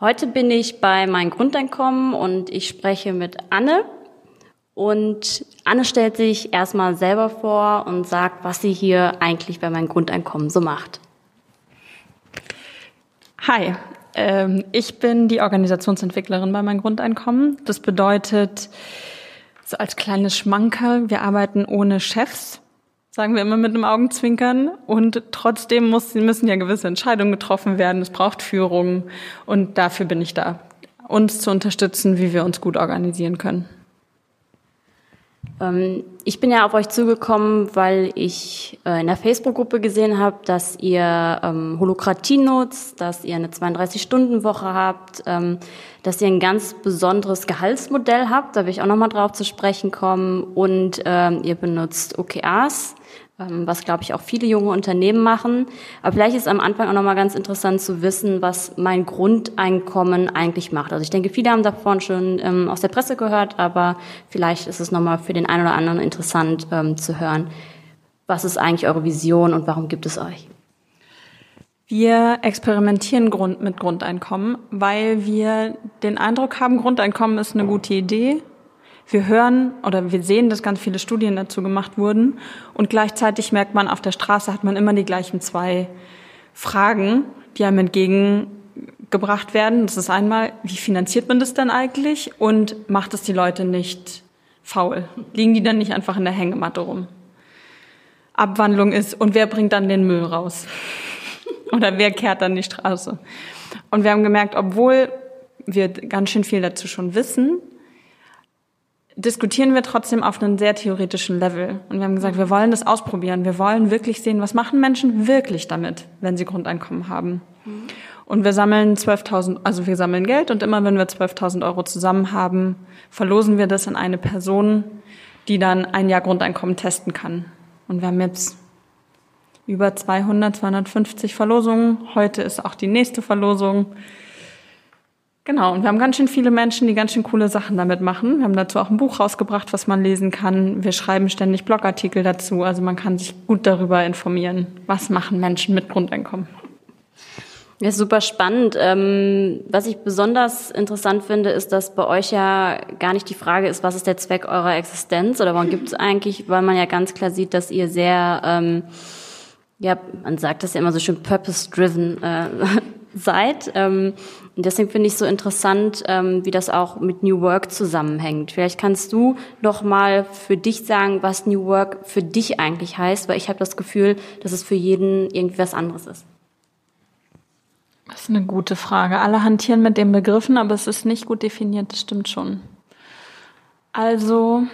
Heute bin ich bei meinem Grundeinkommen und ich spreche mit Anne. Und Anne stellt sich erstmal selber vor und sagt, was sie hier eigentlich bei meinem Grundeinkommen so macht. Hi, ähm, ich bin die Organisationsentwicklerin bei meinem Grundeinkommen. Das bedeutet, so als kleines Schmankerl, wir arbeiten ohne Chefs, sagen wir immer mit einem Augenzwinkern. Und trotzdem muss, müssen ja gewisse Entscheidungen getroffen werden. Es braucht Führung. Und dafür bin ich da, uns zu unterstützen, wie wir uns gut organisieren können. Ähm, ich bin ja auf euch zugekommen, weil ich äh, in der Facebook-Gruppe gesehen habe, dass ihr ähm, Holokratie nutzt, dass ihr eine 32-Stunden-Woche habt, ähm, dass ihr ein ganz besonderes Gehaltsmodell habt. Da will ich auch nochmal drauf zu sprechen kommen. Und ähm, ihr benutzt OKRs. Ähm, was, glaube ich, auch viele junge Unternehmen machen. Aber vielleicht ist am Anfang auch nochmal ganz interessant zu wissen, was mein Grundeinkommen eigentlich macht. Also ich denke, viele haben davon schon ähm, aus der Presse gehört, aber vielleicht ist es nochmal für den einen oder anderen interessant ähm, zu hören. Was ist eigentlich eure Vision und warum gibt es euch? Wir experimentieren Grund mit Grundeinkommen, weil wir den Eindruck haben, Grundeinkommen ist eine gute Idee, wir hören oder wir sehen, dass ganz viele Studien dazu gemacht wurden und gleichzeitig merkt man, auf der Straße hat man immer die gleichen zwei Fragen, die einem entgegengebracht werden. Das ist einmal, wie finanziert man das denn eigentlich und macht es die Leute nicht faul? Liegen die dann nicht einfach in der Hängematte rum? Abwandlung ist, und wer bringt dann den Müll raus? Oder wer kehrt dann die Straße? Und wir haben gemerkt, obwohl wir ganz schön viel dazu schon wissen, diskutieren wir trotzdem auf einem sehr theoretischen Level. Und wir haben gesagt, wir wollen das ausprobieren. Wir wollen wirklich sehen, was machen Menschen wirklich damit, wenn sie Grundeinkommen haben. Mhm. Und wir sammeln 12.000, also wir sammeln Geld und immer wenn wir 12.000 Euro zusammen haben, verlosen wir das an eine Person, die dann ein Jahr Grundeinkommen testen kann. Und wir haben jetzt über 200, 250 Verlosungen. Heute ist auch die nächste Verlosung. Genau, und wir haben ganz schön viele Menschen, die ganz schön coole Sachen damit machen. Wir haben dazu auch ein Buch rausgebracht, was man lesen kann. Wir schreiben ständig Blogartikel dazu. Also man kann sich gut darüber informieren, was machen Menschen mit Grundeinkommen. Ja, super spannend. Ähm, was ich besonders interessant finde, ist, dass bei euch ja gar nicht die Frage ist, was ist der Zweck eurer Existenz oder warum gibt es eigentlich, weil man ja ganz klar sieht, dass ihr sehr, ähm, ja, man sagt das ja immer so schön purpose-driven äh, seid. Ähm, deswegen finde ich so interessant, ähm, wie das auch mit New Work zusammenhängt. Vielleicht kannst du noch mal für dich sagen, was New Work für dich eigentlich heißt, weil ich habe das Gefühl, dass es für jeden irgendwie was anderes ist. Das ist eine gute Frage. Alle hantieren mit den Begriffen, aber es ist nicht gut definiert, das stimmt schon. Also,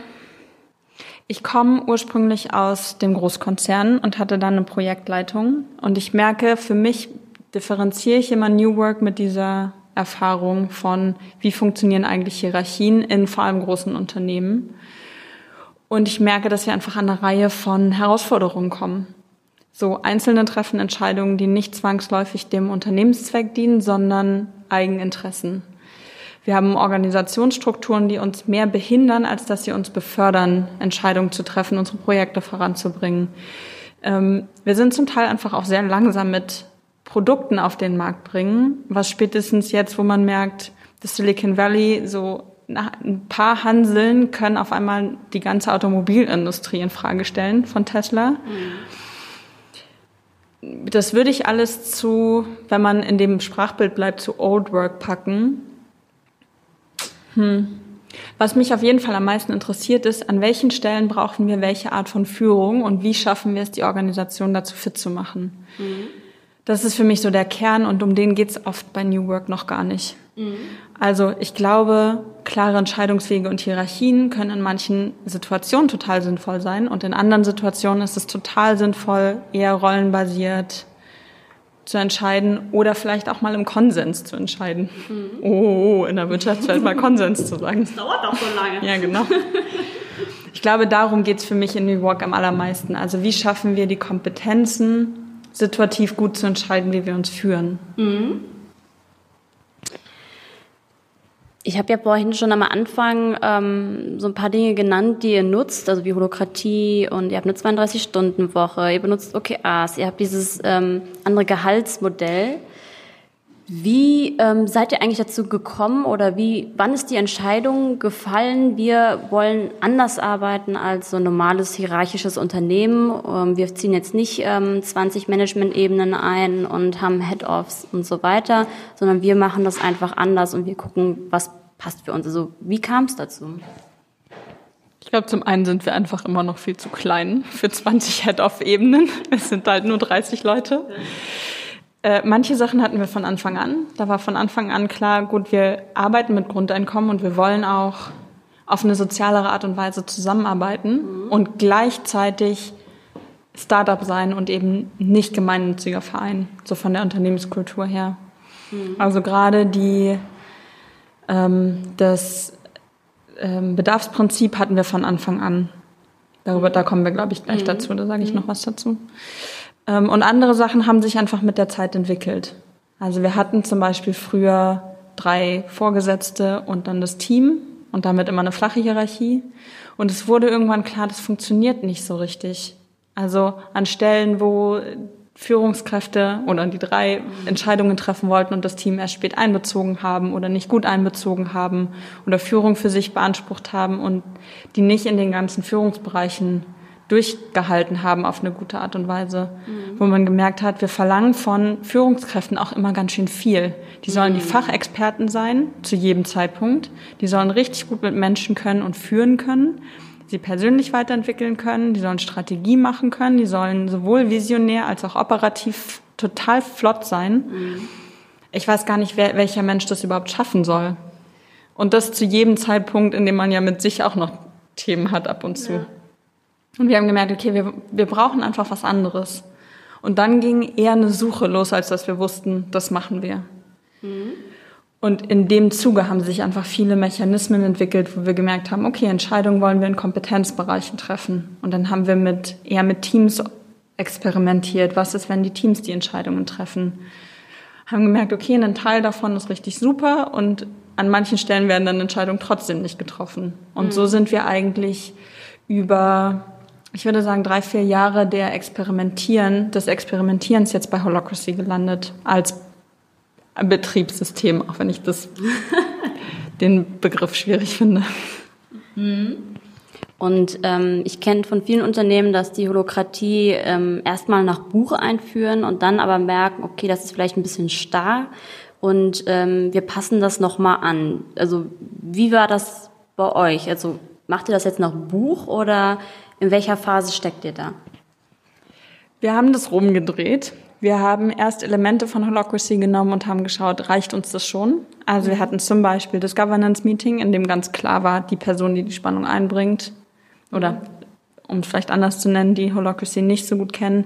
ich komme ursprünglich aus dem Großkonzern und hatte dann eine Projektleitung. Und ich merke, für mich differenziere ich immer New Work mit dieser Erfahrung von, wie funktionieren eigentlich Hierarchien in vor allem großen Unternehmen. Und ich merke, dass wir einfach an eine Reihe von Herausforderungen kommen. So Einzelne treffen Entscheidungen, die nicht zwangsläufig dem Unternehmenszweck dienen, sondern Eigeninteressen. Wir haben Organisationsstrukturen, die uns mehr behindern, als dass sie uns befördern, Entscheidungen zu treffen, unsere Projekte voranzubringen. Ähm, wir sind zum Teil einfach auch sehr langsam mit Produkten auf den Markt bringen, was spätestens jetzt, wo man merkt, das Silicon Valley so ein paar Hanseln können auf einmal die ganze Automobilindustrie in Frage stellen von Tesla. Mhm. Das würde ich alles zu, wenn man in dem Sprachbild bleibt, zu Old Work packen. Hm. Was mich auf jeden Fall am meisten interessiert ist, an welchen Stellen brauchen wir welche Art von Führung und wie schaffen wir es, die Organisation dazu fit zu machen. Mhm. Das ist für mich so der Kern und um den geht's oft bei New Work noch gar nicht. Mhm. Also ich glaube, klare Entscheidungswege und Hierarchien können in manchen Situationen total sinnvoll sein und in anderen Situationen ist es total sinnvoll, eher rollenbasiert zu entscheiden oder vielleicht auch mal im Konsens zu entscheiden. Mhm. Oh, in der Wirtschaftswelt mal Konsens zu sagen. Das dauert doch so lange. Ja, genau. Ich glaube, darum geht's für mich in New Work am allermeisten. Also wie schaffen wir die Kompetenzen, situativ gut zu entscheiden, wie wir uns führen. Mhm. Ich habe ja vorhin schon am Anfang ähm, so ein paar Dinge genannt, die ihr nutzt, also wie Holokratie und ihr habt eine 32-Stunden-Woche, ihr benutzt OKRs, ihr habt dieses ähm, andere Gehaltsmodell. Wie ähm, seid ihr eigentlich dazu gekommen oder wie, wann ist die Entscheidung gefallen, wir wollen anders arbeiten als so ein normales hierarchisches Unternehmen? Ähm, wir ziehen jetzt nicht ähm, 20 Management-Ebenen ein und haben Head-Offs und so weiter, sondern wir machen das einfach anders und wir gucken, was passt für uns. Also wie kam es dazu? Ich glaube, zum einen sind wir einfach immer noch viel zu klein für 20 Head-Off-Ebenen. Es sind halt nur 30 Leute. Äh, manche Sachen hatten wir von Anfang an. Da war von Anfang an klar, gut, wir arbeiten mit Grundeinkommen und wir wollen auch auf eine sozialere Art und Weise zusammenarbeiten mhm. und gleichzeitig Startup sein und eben nicht gemeinnütziger Verein, so von der Unternehmenskultur her. Mhm. Also gerade die ähm, das ähm, Bedarfsprinzip hatten wir von Anfang an. Darüber, da kommen wir, glaube ich, gleich mhm. dazu. Da sage ich mhm. noch was dazu. Ähm, und andere Sachen haben sich einfach mit der Zeit entwickelt. Also wir hatten zum Beispiel früher drei Vorgesetzte und dann das Team und damit immer eine flache Hierarchie. Und es wurde irgendwann klar, das funktioniert nicht so richtig. Also an Stellen, wo Führungskräfte oder die drei Entscheidungen treffen wollten und das Team erst spät einbezogen haben oder nicht gut einbezogen haben oder Führung für sich beansprucht haben und die nicht in den ganzen Führungsbereichen durchgehalten haben auf eine gute Art und Weise, mhm. wo man gemerkt hat, wir verlangen von Führungskräften auch immer ganz schön viel. Die sollen mhm. die Fachexperten sein zu jedem Zeitpunkt, die sollen richtig gut mit Menschen können und führen können sie persönlich weiterentwickeln können, die sollen Strategie machen können, die sollen sowohl visionär als auch operativ total flott sein. Mhm. Ich weiß gar nicht, wer, welcher Mensch das überhaupt schaffen soll. Und das zu jedem Zeitpunkt, in dem man ja mit sich auch noch Themen hat ab und zu. Ja. Und wir haben gemerkt, okay, wir, wir brauchen einfach was anderes. Und dann ging eher eine Suche los, als dass wir wussten, das machen wir. Mhm. Und in dem Zuge haben sich einfach viele Mechanismen entwickelt, wo wir gemerkt haben, okay, Entscheidungen wollen wir in Kompetenzbereichen treffen. Und dann haben wir mit, eher mit Teams experimentiert. Was ist, wenn die Teams die Entscheidungen treffen? Haben gemerkt, okay, ein Teil davon ist richtig super und an manchen Stellen werden dann Entscheidungen trotzdem nicht getroffen. Und mhm. so sind wir eigentlich über, ich würde sagen, drei, vier Jahre der Experimentieren, des Experimentierens jetzt bei Holocracy gelandet als Betriebssystem, auch wenn ich das, den Begriff schwierig finde. Mhm. Und ähm, ich kenne von vielen Unternehmen, dass die Holokratie ähm, erstmal nach Buch einführen und dann aber merken, okay, das ist vielleicht ein bisschen starr und ähm, wir passen das nochmal an. Also wie war das bei euch? Also macht ihr das jetzt nach Buch oder in welcher Phase steckt ihr da? Wir haben das rumgedreht. Wir haben erst Elemente von Holocracy genommen und haben geschaut, reicht uns das schon? Also wir hatten zum Beispiel das Governance Meeting, in dem ganz klar war, die Person, die die Spannung einbringt, oder um es vielleicht anders zu nennen, die Holocracy nicht so gut kennen,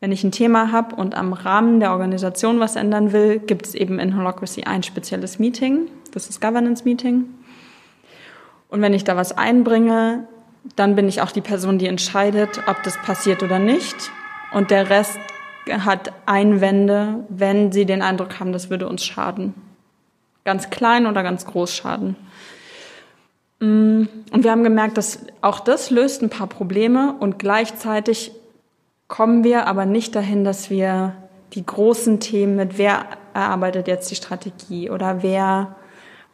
wenn ich ein Thema habe und am Rahmen der Organisation was ändern will, gibt es eben in Holocracy ein spezielles Meeting, das ist Governance Meeting. Und wenn ich da was einbringe, dann bin ich auch die Person, die entscheidet, ob das passiert oder nicht. Und der Rest hat Einwände, wenn sie den Eindruck haben, das würde uns schaden. Ganz klein oder ganz groß schaden. Mm, und wir haben gemerkt, dass auch das löst ein paar Probleme und gleichzeitig kommen wir aber nicht dahin, dass wir die großen Themen mit wer erarbeitet jetzt die Strategie oder wer,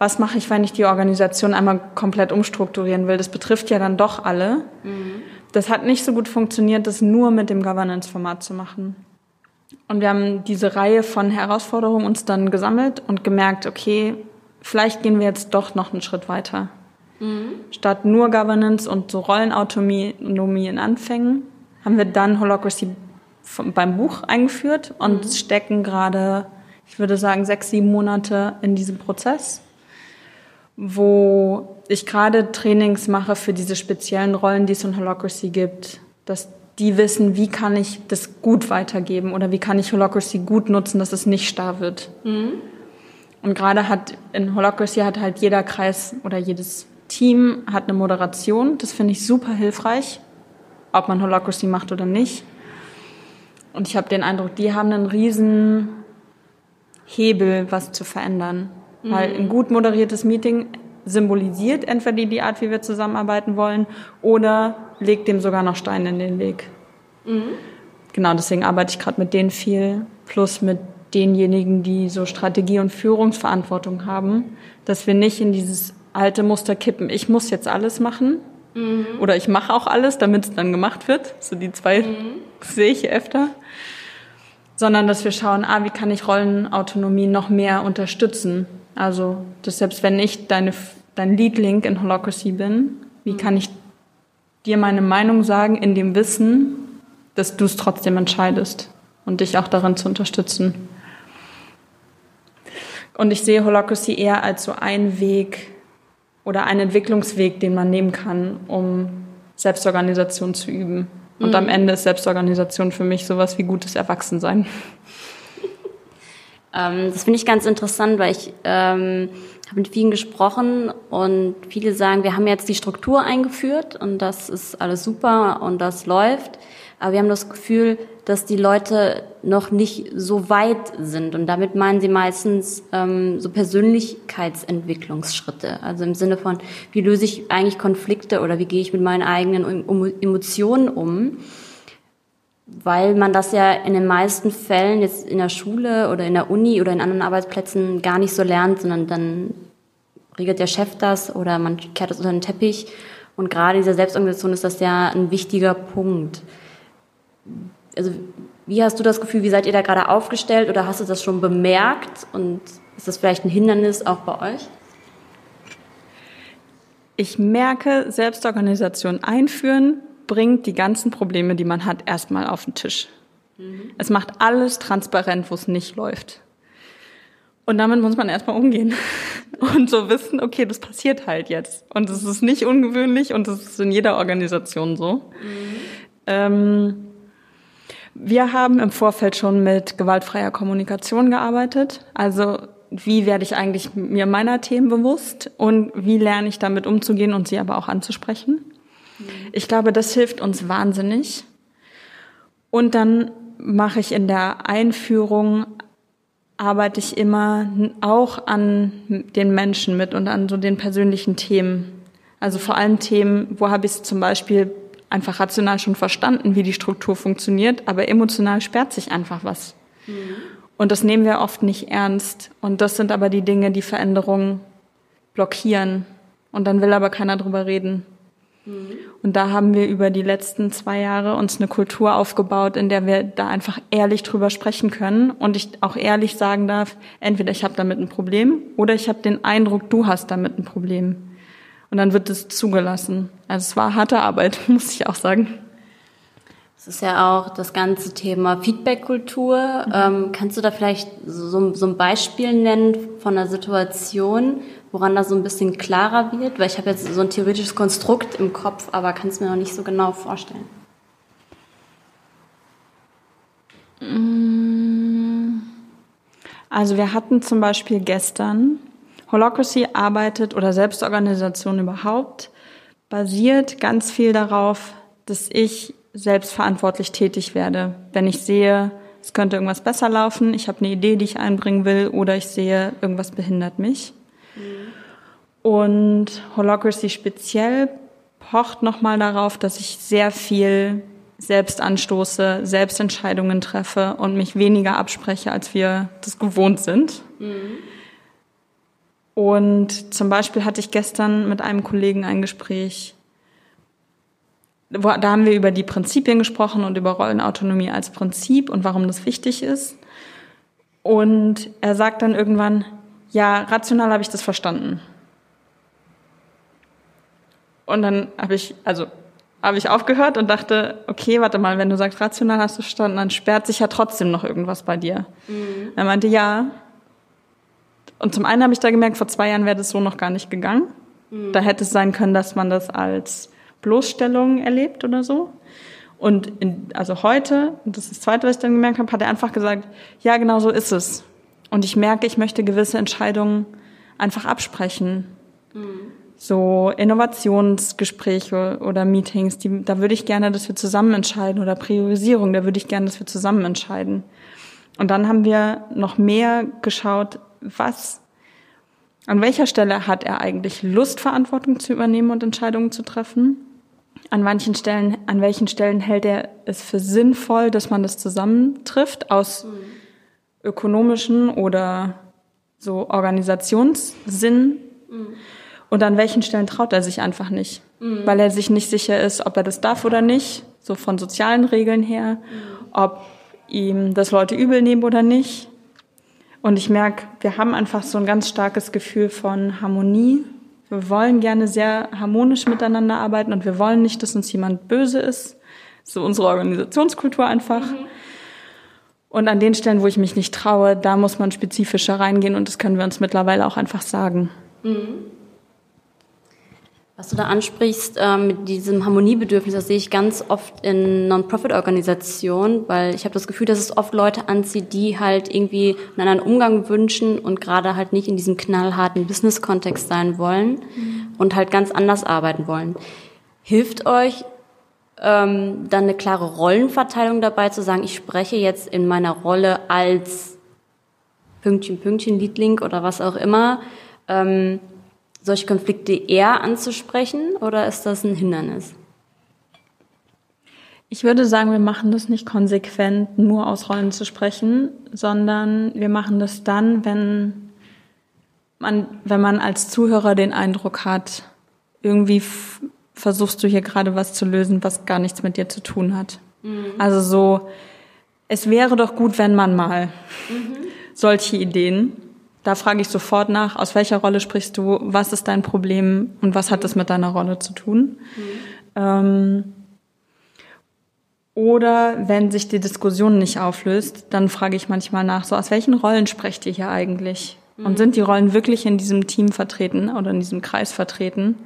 was mache ich, wenn ich die Organisation einmal komplett umstrukturieren will. Das betrifft ja dann doch alle. Mhm. Das hat nicht so gut funktioniert, das nur mit dem Governance-Format zu machen. Und wir haben diese Reihe von Herausforderungen uns dann gesammelt und gemerkt, okay, vielleicht gehen wir jetzt doch noch einen Schritt weiter. Mhm. Statt nur Governance und so Rollenautonomie in Anfängen haben wir dann Holocracy beim Buch eingeführt und mhm. stecken gerade, ich würde sagen, sechs, sieben Monate in diesem Prozess, wo ich gerade Trainings mache für diese speziellen Rollen, die es in Holocracy gibt, dass die wissen, wie kann ich das gut weitergeben oder wie kann ich Holocracy gut nutzen, dass es nicht starr wird. Mhm. Und gerade hat in Holocracy hat halt jeder Kreis oder jedes Team hat eine Moderation. Das finde ich super hilfreich, ob man Holocracy macht oder nicht. Und ich habe den Eindruck, die haben einen riesen Hebel, was zu verändern. Mhm. Weil ein gut moderiertes Meeting symbolisiert entweder die Art, wie wir zusammenarbeiten wollen, oder legt dem sogar noch Steine in den Weg. Mhm. Genau, deswegen arbeite ich gerade mit denen viel, plus mit denjenigen, die so Strategie und Führungsverantwortung haben, dass wir nicht in dieses alte Muster kippen. Ich muss jetzt alles machen mhm. oder ich mache auch alles, damit es dann gemacht wird. So die zwei mhm. sehe ich öfter. Sondern dass wir schauen, ah, wie kann ich Rollenautonomie noch mehr unterstützen? Also, dass selbst wenn ich deine, dein Lead-Link in Holocracy bin, wie mhm. kann ich dir meine Meinung sagen in dem Wissen, dass du es trotzdem entscheidest und dich auch darin zu unterstützen. Und ich sehe Holocracy eher als so ein Weg oder ein Entwicklungsweg, den man nehmen kann, um Selbstorganisation zu üben. Und mhm. am Ende ist Selbstorganisation für mich sowas wie gutes Erwachsensein. Ähm, das finde ich ganz interessant, weil ich ähm, habe mit vielen gesprochen und viele sagen, wir haben jetzt die Struktur eingeführt und das ist alles super und das läuft. Aber wir haben das Gefühl, dass die Leute noch nicht so weit sind. Und damit meinen sie meistens ähm, so Persönlichkeitsentwicklungsschritte. Also im Sinne von, wie löse ich eigentlich Konflikte oder wie gehe ich mit meinen eigenen Emotionen um? Weil man das ja in den meisten Fällen jetzt in der Schule oder in der Uni oder in anderen Arbeitsplätzen gar nicht so lernt, sondern dann regelt der Chef das oder man kehrt das unter den Teppich. Und gerade in dieser Selbstorganisation ist das ja ein wichtiger Punkt also wie hast du das Gefühl, wie seid ihr da gerade aufgestellt oder hast du das schon bemerkt und ist das vielleicht ein Hindernis auch bei euch? Ich merke, Selbstorganisation einführen bringt die ganzen Probleme, die man hat, erstmal auf den Tisch. Mhm. Es macht alles transparent, wo es nicht läuft. Und damit muss man erstmal umgehen und so wissen, okay, das passiert halt jetzt. Und es ist nicht ungewöhnlich und es ist in jeder Organisation so. Mhm. Ähm, wir haben im Vorfeld schon mit gewaltfreier Kommunikation gearbeitet. Also wie werde ich eigentlich mir meiner Themen bewusst und wie lerne ich damit umzugehen und sie aber auch anzusprechen. Mhm. Ich glaube, das hilft uns wahnsinnig. Und dann mache ich in der Einführung, arbeite ich immer auch an den Menschen mit und an so den persönlichen Themen. Also vor allem Themen, wo habe ich es zum Beispiel einfach rational schon verstanden, wie die Struktur funktioniert, aber emotional sperrt sich einfach was. Mhm. Und das nehmen wir oft nicht ernst. Und das sind aber die Dinge, die Veränderungen blockieren. Und dann will aber keiner drüber reden. Mhm. Und da haben wir über die letzten zwei Jahre uns eine Kultur aufgebaut, in der wir da einfach ehrlich drüber sprechen können und ich auch ehrlich sagen darf, entweder ich habe damit ein Problem oder ich habe den Eindruck, du hast damit ein Problem. Und dann wird es zugelassen. Also es war harte Arbeit, muss ich auch sagen. Es ist ja auch das ganze Thema Feedback-Kultur. Mhm. Ähm, kannst du da vielleicht so, so, ein Beispiel nennen von einer Situation, woran das so ein bisschen klarer wird? Weil ich habe jetzt so ein theoretisches Konstrukt im Kopf, aber kann es mir noch nicht so genau vorstellen. Mm. Also wir hatten zum Beispiel gestern Holocracy arbeitet oder Selbstorganisation überhaupt basiert ganz viel darauf, dass ich selbstverantwortlich tätig werde. Wenn ich sehe, es könnte irgendwas besser laufen, ich habe eine Idee, die ich einbringen will, oder ich sehe, irgendwas behindert mich. Mhm. Und Holocracy speziell pocht nochmal darauf, dass ich sehr viel selbst anstoße, Selbstentscheidungen treffe und mich weniger abspreche, als wir das gewohnt sind. Mhm. Und zum Beispiel hatte ich gestern mit einem Kollegen ein Gespräch, da haben wir über die Prinzipien gesprochen und über Rollenautonomie als Prinzip und warum das wichtig ist. Und er sagt dann irgendwann, ja, rational habe ich das verstanden. Und dann habe ich, also habe ich aufgehört und dachte, okay, warte mal, wenn du sagst, rational hast du verstanden, dann sperrt sich ja trotzdem noch irgendwas bei dir. Mhm. Er meinte, ja, und zum einen habe ich da gemerkt, vor zwei Jahren wäre das so noch gar nicht gegangen. Mhm. Da hätte es sein können, dass man das als Bloßstellung erlebt oder so. Und in, also heute, und das ist das Zweite, was ich dann gemerkt habe, hat er einfach gesagt, ja, genau so ist es. Und ich merke, ich möchte gewisse Entscheidungen einfach absprechen. Mhm. So Innovationsgespräche oder Meetings, die, da würde ich gerne, dass wir zusammen entscheiden oder Priorisierung, da würde ich gerne, dass wir zusammen entscheiden. Und dann haben wir noch mehr geschaut, was, an welcher Stelle hat er eigentlich Lust, Verantwortung zu übernehmen und Entscheidungen zu treffen? An manchen Stellen, an welchen Stellen hält er es für sinnvoll, dass man das zusammentrifft aus mhm. Ökonomischen oder so Organisationssinn? Mhm. Und an welchen Stellen traut er sich einfach nicht? Mhm. Weil er sich nicht sicher ist, ob er das darf oder nicht, so von sozialen Regeln her, mhm. ob ihm das Leute übel nehmen oder nicht. Und ich merke, wir haben einfach so ein ganz starkes Gefühl von Harmonie. Wir wollen gerne sehr harmonisch miteinander arbeiten und wir wollen nicht, dass uns jemand böse ist. So unsere Organisationskultur einfach. Mhm. Und an den Stellen, wo ich mich nicht traue, da muss man spezifischer reingehen und das können wir uns mittlerweile auch einfach sagen. Mhm. Was du da ansprichst äh, mit diesem Harmoniebedürfnis, das sehe ich ganz oft in Non-Profit-Organisationen, weil ich habe das Gefühl, dass es oft Leute anzieht, die halt irgendwie einen anderen Umgang wünschen und gerade halt nicht in diesem knallharten Business-Kontext sein wollen mhm. und halt ganz anders arbeiten wollen. Hilft euch ähm, dann eine klare Rollenverteilung dabei zu sagen, ich spreche jetzt in meiner Rolle als Pünktchen, Pünktchen, Liedlink oder was auch immer, ähm, solche Konflikte eher anzusprechen oder ist das ein Hindernis? Ich würde sagen, wir machen das nicht konsequent, nur aus Rollen zu sprechen, sondern wir machen das dann, wenn man, wenn man als Zuhörer den Eindruck hat, irgendwie versuchst du hier gerade was zu lösen, was gar nichts mit dir zu tun hat. Mhm. Also so, es wäre doch gut, wenn man mal mhm. solche Ideen da frage ich sofort nach, aus welcher Rolle sprichst du, was ist dein Problem und was hat das mit deiner Rolle zu tun? Mhm. Ähm, oder wenn sich die Diskussion nicht auflöst, dann frage ich manchmal nach, so aus welchen Rollen sprecht ihr hier eigentlich? Mhm. Und sind die Rollen wirklich in diesem Team vertreten oder in diesem Kreis vertreten?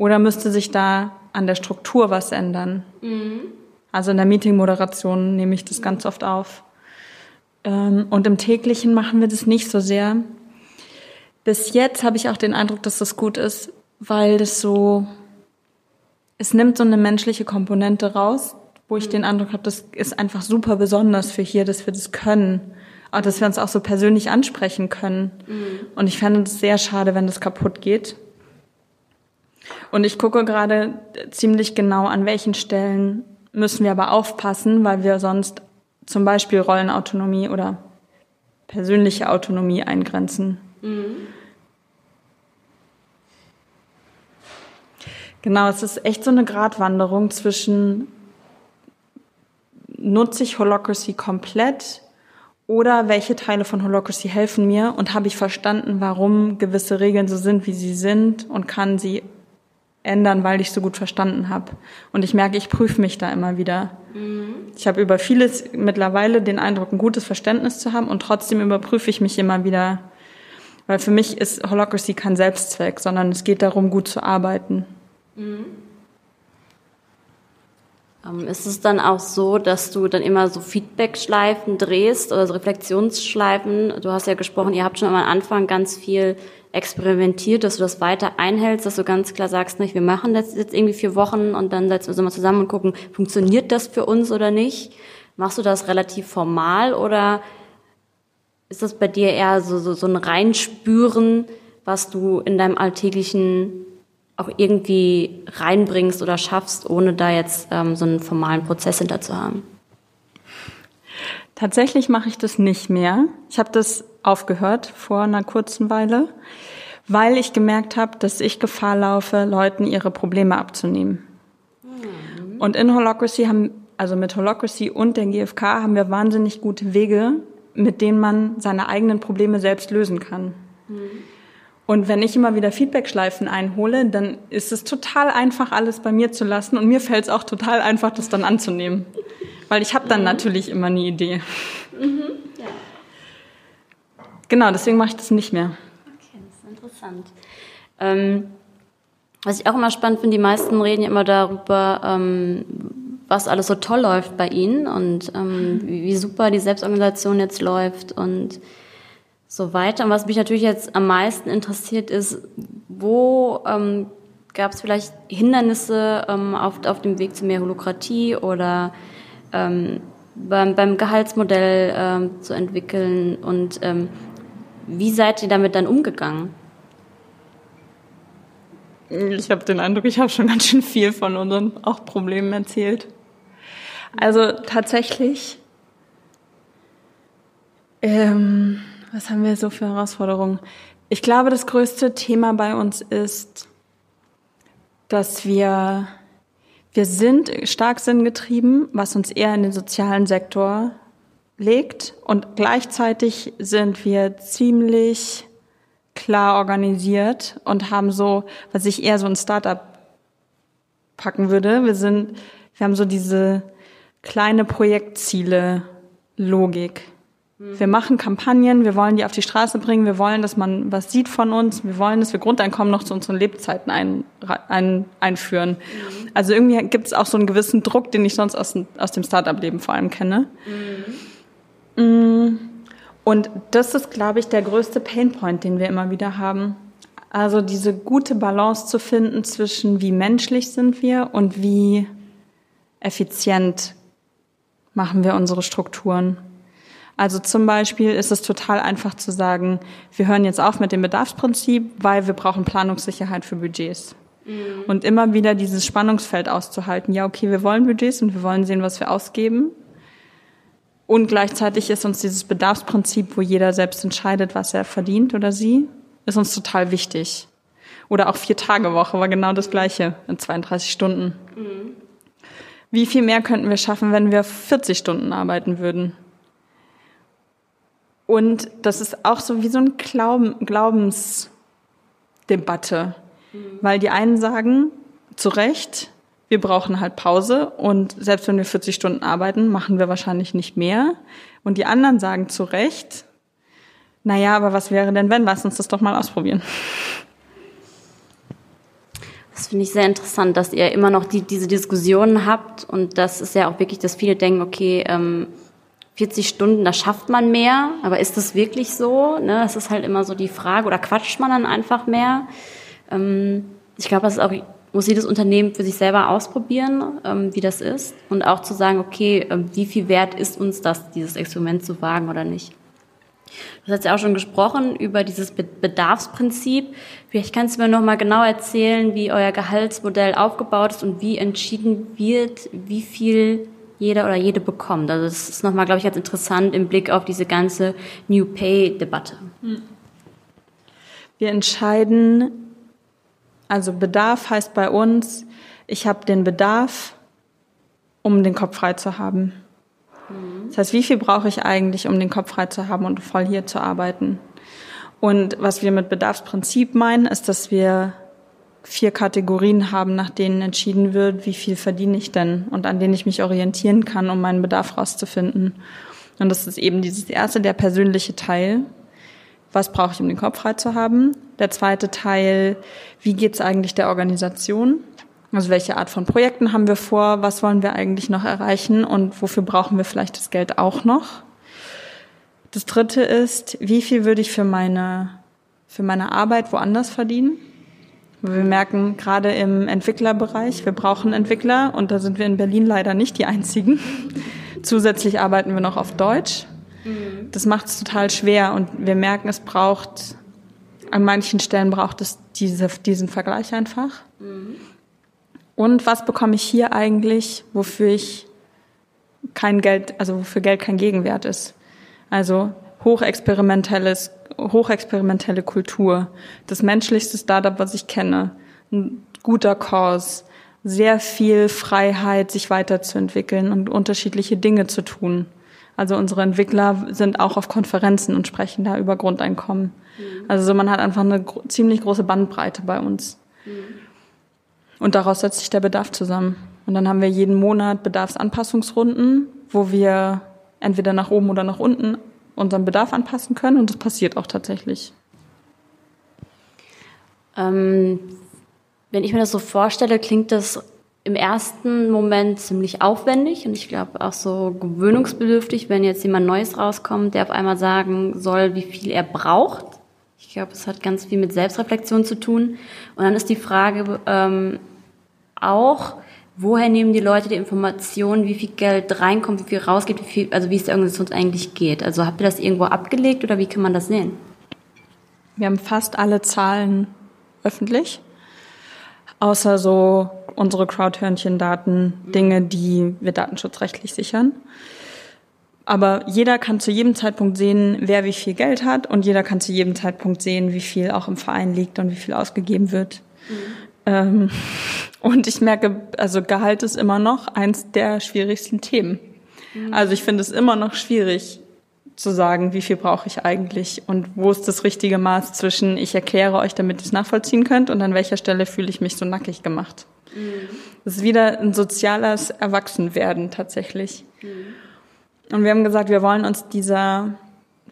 Oder müsste sich da an der Struktur was ändern? Mhm. Also in der Meeting-Moderation nehme ich das ganz oft auf. Ähm, und im täglichen machen wir das nicht so sehr. Bis jetzt habe ich auch den Eindruck, dass das gut ist, weil das so, es nimmt so eine menschliche Komponente raus, wo ich den Eindruck habe, das ist einfach super besonders für hier, dass wir das können. Aber dass wir uns auch so persönlich ansprechen können. Mhm. Und ich fände es sehr schade, wenn das kaputt geht. Und ich gucke gerade ziemlich genau, an welchen Stellen müssen wir aber aufpassen, weil wir sonst zum Beispiel Rollenautonomie oder persönliche Autonomie eingrenzen. Mhm. Genau, es ist echt so eine Gratwanderung zwischen nutze ich Holocracy komplett oder welche Teile von Holocracy helfen mir und habe ich verstanden, warum gewisse Regeln so sind, wie sie sind und kann sie ändern, weil ich so gut verstanden habe. Und ich merke, ich prüfe mich da immer wieder. Mhm. Ich habe über vieles mittlerweile den Eindruck, ein gutes Verständnis zu haben und trotzdem überprüfe ich mich immer wieder, weil für mich ist Holocracy kein Selbstzweck, sondern es geht darum, gut zu arbeiten. Mhm. Ähm, ist es dann auch so, dass du dann immer so Feedback-Schleifen drehst oder so Reflexionsschleifen? Du hast ja gesprochen, ihr habt schon am Anfang ganz viel experimentiert, dass du das weiter einhältst, dass du ganz klar sagst, nicht, wir machen das jetzt irgendwie vier Wochen und dann setzen wir uns mal zusammen und gucken, funktioniert das für uns oder nicht? Machst du das relativ formal oder ist das bei dir eher so, so, so ein Reinspüren, was du in deinem alltäglichen auch irgendwie reinbringst oder schaffst, ohne da jetzt ähm, so einen formalen Prozess hinter zu haben? Tatsächlich mache ich das nicht mehr. Ich habe das aufgehört vor einer kurzen Weile, weil ich gemerkt habe, dass ich Gefahr laufe, Leuten ihre Probleme abzunehmen. Mhm. Und in Holocracy haben, also mit Holocracy und der GfK haben wir wahnsinnig gute Wege, mit denen man seine eigenen Probleme selbst lösen kann. Mhm. Und wenn ich immer wieder Feedbackschleifen einhole, dann ist es total einfach, alles bei mir zu lassen. Und mir fällt es auch total einfach, das dann anzunehmen. Weil ich habe dann mhm. natürlich immer eine Idee. Mhm. Genau, deswegen mache ich das nicht mehr. Okay, das ist interessant. Ähm, was ich auch immer spannend finde, die meisten reden ja immer darüber, ähm, was alles so toll läuft bei ihnen und ähm, wie, wie super die Selbstorganisation jetzt läuft und so weiter. Und was mich natürlich jetzt am meisten interessiert ist, wo ähm, gab es vielleicht Hindernisse ähm, auf, auf dem Weg zu mehr Holokratie oder ähm, beim, beim Gehaltsmodell ähm, zu entwickeln und ähm, wie seid ihr damit dann umgegangen? Ich habe den Eindruck, ich habe schon ganz schön viel von unseren auch Problemen erzählt. Also tatsächlich Ähm, was haben wir so für Herausforderungen? Ich glaube, das größte Thema bei uns ist, dass wir, wir sind stark sinngetrieben, was uns eher in den sozialen Sektor legt. Und gleichzeitig sind wir ziemlich klar organisiert und haben so, was ich eher so ein Startup packen würde. Wir sind, wir haben so diese kleine Projektziele Logik. Wir machen Kampagnen, wir wollen die auf die Straße bringen, wir wollen, dass man was sieht von uns, wir wollen, dass wir Grundeinkommen noch zu unseren Lebzeiten ein, ein, einführen. Mhm. Also irgendwie gibt es auch so einen gewissen Druck, den ich sonst aus, aus dem Startup-Leben vor allem kenne. Mhm. Und das ist, glaube ich, der größte Painpoint, den wir immer wieder haben. Also diese gute Balance zu finden zwischen wie menschlich sind wir und wie effizient machen wir unsere Strukturen. Also zum Beispiel ist es total einfach zu sagen, wir hören jetzt auf mit dem Bedarfsprinzip, weil wir brauchen Planungssicherheit für Budgets. Mhm. Und immer wieder dieses Spannungsfeld auszuhalten. Ja, okay, wir wollen Budgets und wir wollen sehen, was wir ausgeben. Und gleichzeitig ist uns dieses Bedarfsprinzip, wo jeder selbst entscheidet, was er verdient oder sie, ist uns total wichtig. Oder auch Vier-Tage-Woche war genau das Gleiche in 32 Stunden. Mhm. Wie viel mehr könnten wir schaffen, wenn wir 40 Stunden arbeiten würden? Und das ist auch so wie so ein Glauben, Glaubensdebatte. Mhm. Weil die einen sagen, zu Recht, wir brauchen halt Pause und selbst wenn wir 40 Stunden arbeiten, machen wir wahrscheinlich nicht mehr. Und die anderen sagen zu Recht, naja, aber was wäre denn wenn? Lass uns das doch mal ausprobieren. Das finde ich sehr interessant, dass ihr immer noch die, diese Diskussionen habt und das ist ja auch wirklich, dass viele denken, okay, ähm, 40 Stunden, da schafft man mehr, aber ist das wirklich so? Ne? Das ist halt immer so die Frage, oder quatscht man dann einfach mehr? Ähm, ich glaube, das ist auch, muss jedes Unternehmen für sich selber ausprobieren, ähm, wie das ist und auch zu sagen, okay, ähm, wie viel wert ist uns das, dieses Experiment zu wagen oder nicht? Du hast ja auch schon gesprochen über dieses Bedarfsprinzip. Vielleicht kannst du mir noch mal genau erzählen, wie euer Gehaltsmodell aufgebaut ist und wie entschieden wird, wie viel jeder oder jede bekommt. Also das ist nochmal, glaube ich, ganz interessant im Blick auf diese ganze New Pay-Debatte. Wir entscheiden, also Bedarf heißt bei uns, ich habe den Bedarf, um den Kopf frei zu haben. Das heißt, wie viel brauche ich eigentlich, um den Kopf frei zu haben und voll hier zu arbeiten? Und was wir mit Bedarfsprinzip meinen, ist, dass wir vier Kategorien haben, nach denen entschieden wird, wie viel verdiene ich denn und an denen ich mich orientieren kann, um meinen Bedarf rauszufinden. Und das ist eben dieses erste, der persönliche Teil. Was brauche ich, um den Kopf frei zu haben? Der zweite Teil, wie geht es eigentlich der Organisation? Also welche Art von Projekten haben wir vor? Was wollen wir eigentlich noch erreichen? Und wofür brauchen wir vielleicht das Geld auch noch? Das dritte ist, wie viel würde ich für meine, für meine Arbeit woanders verdienen? Wir merken gerade im Entwicklerbereich, wir brauchen Entwickler und da sind wir in Berlin leider nicht die einzigen. Zusätzlich arbeiten wir noch auf Deutsch. Mhm. Das macht es total schwer und wir merken, es braucht, an manchen Stellen braucht es diese, diesen Vergleich einfach. Mhm. Und was bekomme ich hier eigentlich, wofür ich kein Geld, also wofür Geld kein Gegenwert ist? Also hochexperimentelles hochexperimentelle Kultur, das menschlichste Startup, was ich kenne, ein guter Kurs, sehr viel Freiheit, sich weiterzuentwickeln und unterschiedliche Dinge zu tun. Also unsere Entwickler sind auch auf Konferenzen und sprechen da über Grundeinkommen. Mhm. Also man hat einfach eine ziemlich große Bandbreite bei uns. Mhm. Und daraus setzt sich der Bedarf zusammen. Und dann haben wir jeden Monat Bedarfsanpassungsrunden, wo wir entweder nach oben oder nach unten unseren Bedarf anpassen können und das passiert auch tatsächlich. Ähm, wenn ich mir das so vorstelle, klingt das im ersten Moment ziemlich aufwendig und ich glaube auch so gewöhnungsbedürftig, wenn jetzt jemand Neues rauskommt, der auf einmal sagen soll, wie viel er braucht. Ich glaube, es hat ganz viel mit Selbstreflexion zu tun. Und dann ist die Frage ähm, auch, woher nehmen die Leute die Informationen, wie viel Geld reinkommt, wie viel rausgeht, wie viel, also wie es der Organisation eigentlich geht? Also habt ihr das irgendwo abgelegt oder wie kann man das sehen? Wir haben fast alle Zahlen öffentlich, außer so unsere Crowdhörnchen-Daten, Dinge, die wir datenschutzrechtlich sichern. Aber jeder kann zu jedem Zeitpunkt sehen, wer wie viel Geld hat und jeder kann zu jedem Zeitpunkt sehen, wie viel auch im Verein liegt und wie viel ausgegeben wird. Mhm. Ähm, und ich merke, also Gehalt ist immer noch eins der schwierigsten Themen. Mhm. Also ich finde es immer noch schwierig zu sagen, wie viel brauche ich eigentlich und wo ist das richtige Maß zwischen, ich erkläre euch, damit ihr es nachvollziehen könnt und an welcher Stelle fühle ich mich so nackig gemacht. Mhm. Das ist wieder ein soziales Erwachsenwerden tatsächlich. Mhm. Und wir haben gesagt, wir wollen uns dieser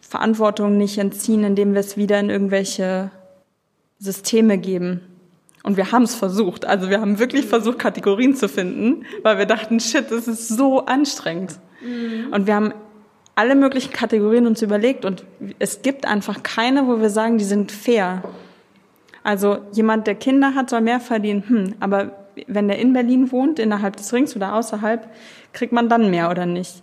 Verantwortung nicht entziehen, indem wir es wieder in irgendwelche Systeme geben. Und wir haben es versucht. Also wir haben wirklich versucht, Kategorien zu finden, weil wir dachten, shit, das ist so anstrengend. Mhm. Und wir haben alle möglichen Kategorien uns überlegt und es gibt einfach keine, wo wir sagen, die sind fair. Also jemand, der Kinder hat, soll mehr verdienen. Hm, aber wenn der in Berlin wohnt, innerhalb des Rings oder außerhalb, kriegt man dann mehr oder nicht?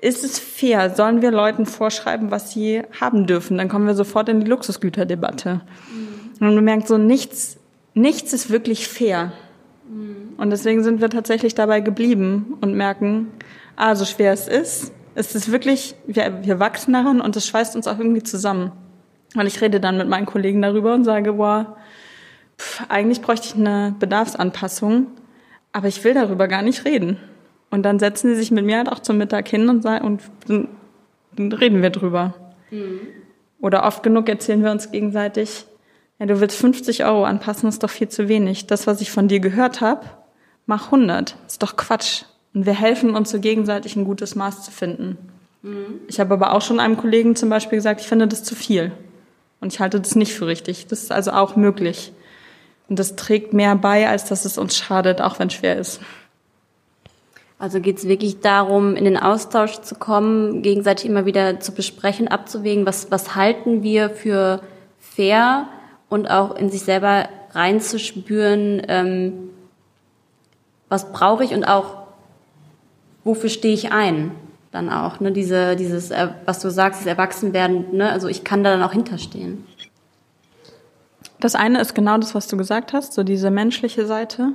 Ist es fair? Sollen wir Leuten vorschreiben, was sie haben dürfen? Dann kommen wir sofort in die Luxusgüterdebatte. Mhm. Und man merkt so, nichts, nichts ist wirklich fair. Mhm. Und deswegen sind wir tatsächlich dabei geblieben und merken, ah, so schwer es ist, es ist wirklich, wir, wir wachsen daran und es schweißt uns auch irgendwie zusammen. Weil ich rede dann mit meinen Kollegen darüber und sage, boah, pff, eigentlich bräuchte ich eine Bedarfsanpassung, aber ich will darüber gar nicht reden. Und dann setzen sie sich mit mir halt auch zum Mittag hin und, und dann, dann reden wir drüber. Mhm. Oder oft genug erzählen wir uns gegenseitig, ja, du willst 50 Euro anpassen, ist doch viel zu wenig. Das, was ich von dir gehört habe, mach 100. Ist doch Quatsch. Und wir helfen uns so gegenseitig ein gutes Maß zu finden. Mhm. Ich habe aber auch schon einem Kollegen zum Beispiel gesagt, ich finde das zu viel. Und ich halte das nicht für richtig. Das ist also auch möglich. Und das trägt mehr bei, als dass es uns schadet, auch wenn es schwer ist. Also geht es wirklich darum, in den Austausch zu kommen, gegenseitig immer wieder zu besprechen, abzuwägen, was, was halten wir für fair und auch in sich selber reinzuspüren, ähm, was brauche ich und auch wofür stehe ich ein? Dann auch, ne, diese, dieses, äh, was du sagst, das Erwachsenwerden, ne, also ich kann da dann auch hinterstehen. Das eine ist genau das, was du gesagt hast, so diese menschliche Seite.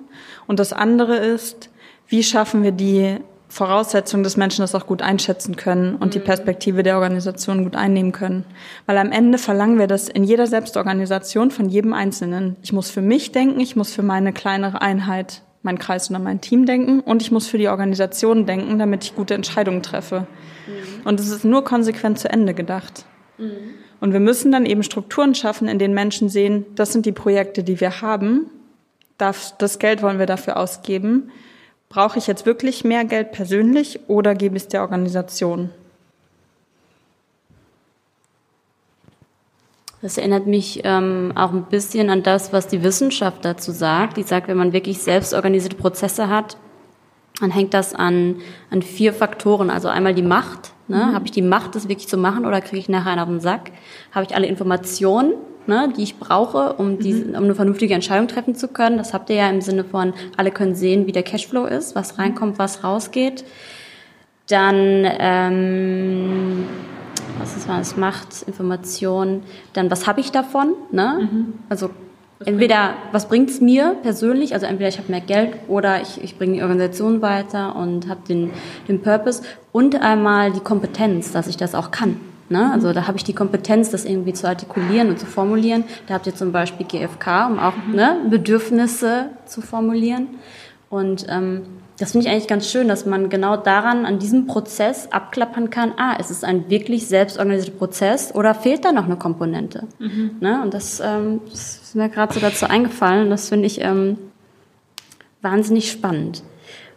Und das andere ist, wie schaffen wir die Voraussetzung, dass Menschen das auch gut einschätzen können und die mhm. Perspektive der Organisation gut einnehmen können. Weil am Ende verlangen wir das in jeder Selbstorganisation von jedem Einzelnen. Ich muss für mich denken, ich muss für meine kleinere Einheit mein Kreis oder mein Team denken und ich muss für die Organisation denken, damit ich gute Entscheidungen treffe. Mhm. Und es ist nur konsequent zu Ende gedacht. Mhm. Und wir müssen dann eben Strukturen schaffen, in denen Menschen sehen, das sind die Projekte, die wir haben, das Geld wollen wir dafür ausgeben. Brauche ich jetzt wirklich mehr Geld persönlich oder gebe ich es der Organisation? Das erinnert mich ähm, auch ein bisschen an das, was die Wissenschaft dazu sagt. Die sagt, wenn man wirklich selbstorganisierte Prozesse hat, dann hängt das an, an vier Faktoren. Also einmal die Macht. Ne? Mhm. Habe ich die Macht, das wirklich zu machen oder kriege ich nachher einen auf den Sack? Habe ich alle Informationen, ne, die ich brauche, um, diese, mhm. um eine vernünftige Entscheidung treffen zu können? Das habt ihr ja im Sinne von, alle können sehen, wie der Cashflow ist, was reinkommt, was rausgeht. Dann... Ähm, was ist was Macht, Information, dann was habe ich davon, ne? Mhm. Also entweder was bringt es mir persönlich, also entweder ich habe mehr Geld oder ich, ich bringe die Organisation weiter und habe den, den Purpose und einmal die Kompetenz, dass ich das auch kann. Ne? Also da habe ich die Kompetenz, das irgendwie zu artikulieren und zu formulieren. Da habt ihr zum Beispiel GFK, um auch mhm. ne, Bedürfnisse zu formulieren. Und ähm, das finde ich eigentlich ganz schön, dass man genau daran, an diesem Prozess abklappern kann, ah, ist es ein wirklich selbstorganisierter Prozess oder fehlt da noch eine Komponente? Mhm. Ne? Und das, ähm, das ist mir gerade so dazu eingefallen. Das finde ich ähm, wahnsinnig spannend.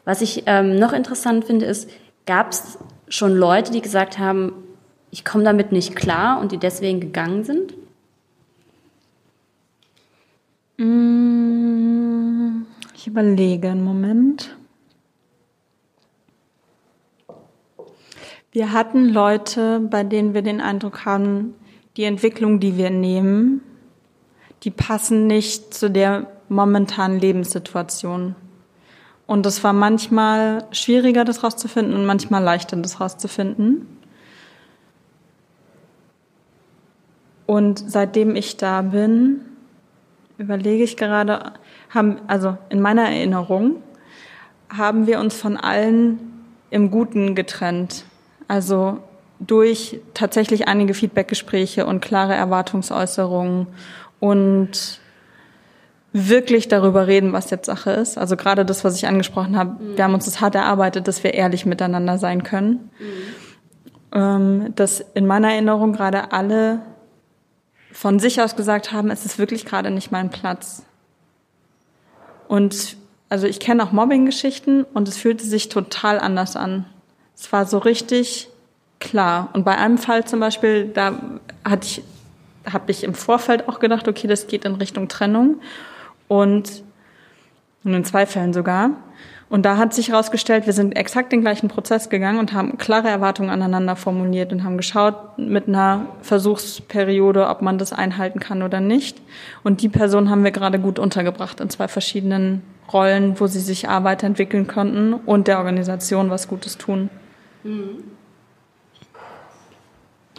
Was ich ähm, noch interessant finde, ist, gab es schon Leute, die gesagt haben, ich komme damit nicht klar und die deswegen gegangen sind? Mm, ich überlege einen Moment. Wir hatten Leute, bei denen wir den Eindruck haben, die Entwicklung, die wir nehmen, die passen nicht zu der momentanen Lebenssituation. Und es war manchmal schwieriger, das rauszufinden und manchmal leichter, das rauszufinden. Und seitdem ich da bin, überlege ich gerade, haben, also in meiner Erinnerung, haben wir uns von allen im Guten getrennt. Also durch tatsächlich einige Feedbackgespräche und klare Erwartungsäußerungen und wirklich darüber reden, was jetzt Sache ist. Also gerade das, was ich angesprochen habe, mhm. wir haben uns das hart erarbeitet, dass wir ehrlich miteinander sein können. Mhm. Ähm, dass in meiner Erinnerung gerade alle von sich aus gesagt haben, es ist wirklich gerade nicht mein Platz. Und also ich kenne auch Mobbing-Geschichten und es fühlte sich total anders an. Es war so richtig klar. Und bei einem Fall zum Beispiel, da hatte ich, habe ich im Vorfeld auch gedacht, okay, das geht in Richtung Trennung. Und, und in zwei Fällen sogar. Und da hat sich herausgestellt, wir sind exakt den gleichen Prozess gegangen und haben klare Erwartungen aneinander formuliert und haben geschaut mit einer Versuchsperiode, ob man das einhalten kann oder nicht. Und die Person haben wir gerade gut untergebracht in zwei verschiedenen Rollen, wo sie sich Arbeit entwickeln konnten und der Organisation was Gutes tun. Mhm.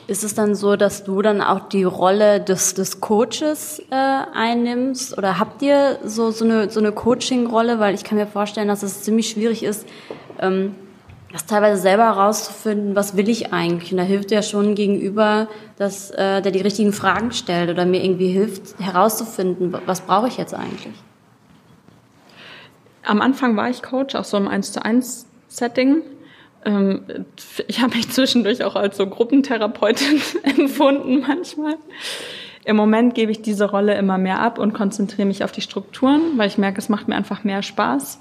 Ist es dann so, dass du dann auch die Rolle des, des Coaches äh, einnimmst? Oder habt ihr so, so eine, so eine Coaching-Rolle? Weil ich kann mir vorstellen, dass es ziemlich schwierig ist, ähm, das teilweise selber herauszufinden, was will ich eigentlich? Und da hilft ja schon gegenüber, dass äh, der die richtigen Fragen stellt oder mir irgendwie hilft herauszufinden, was brauche ich jetzt eigentlich? Am Anfang war ich Coach, auch so im 1 zu 1 Setting. Ähm, ich habe mich zwischendurch auch als so Gruppentherapeutin empfunden manchmal. Im Moment gebe ich diese Rolle immer mehr ab und konzentriere mich auf die Strukturen, weil ich merke, es macht mir einfach mehr Spaß.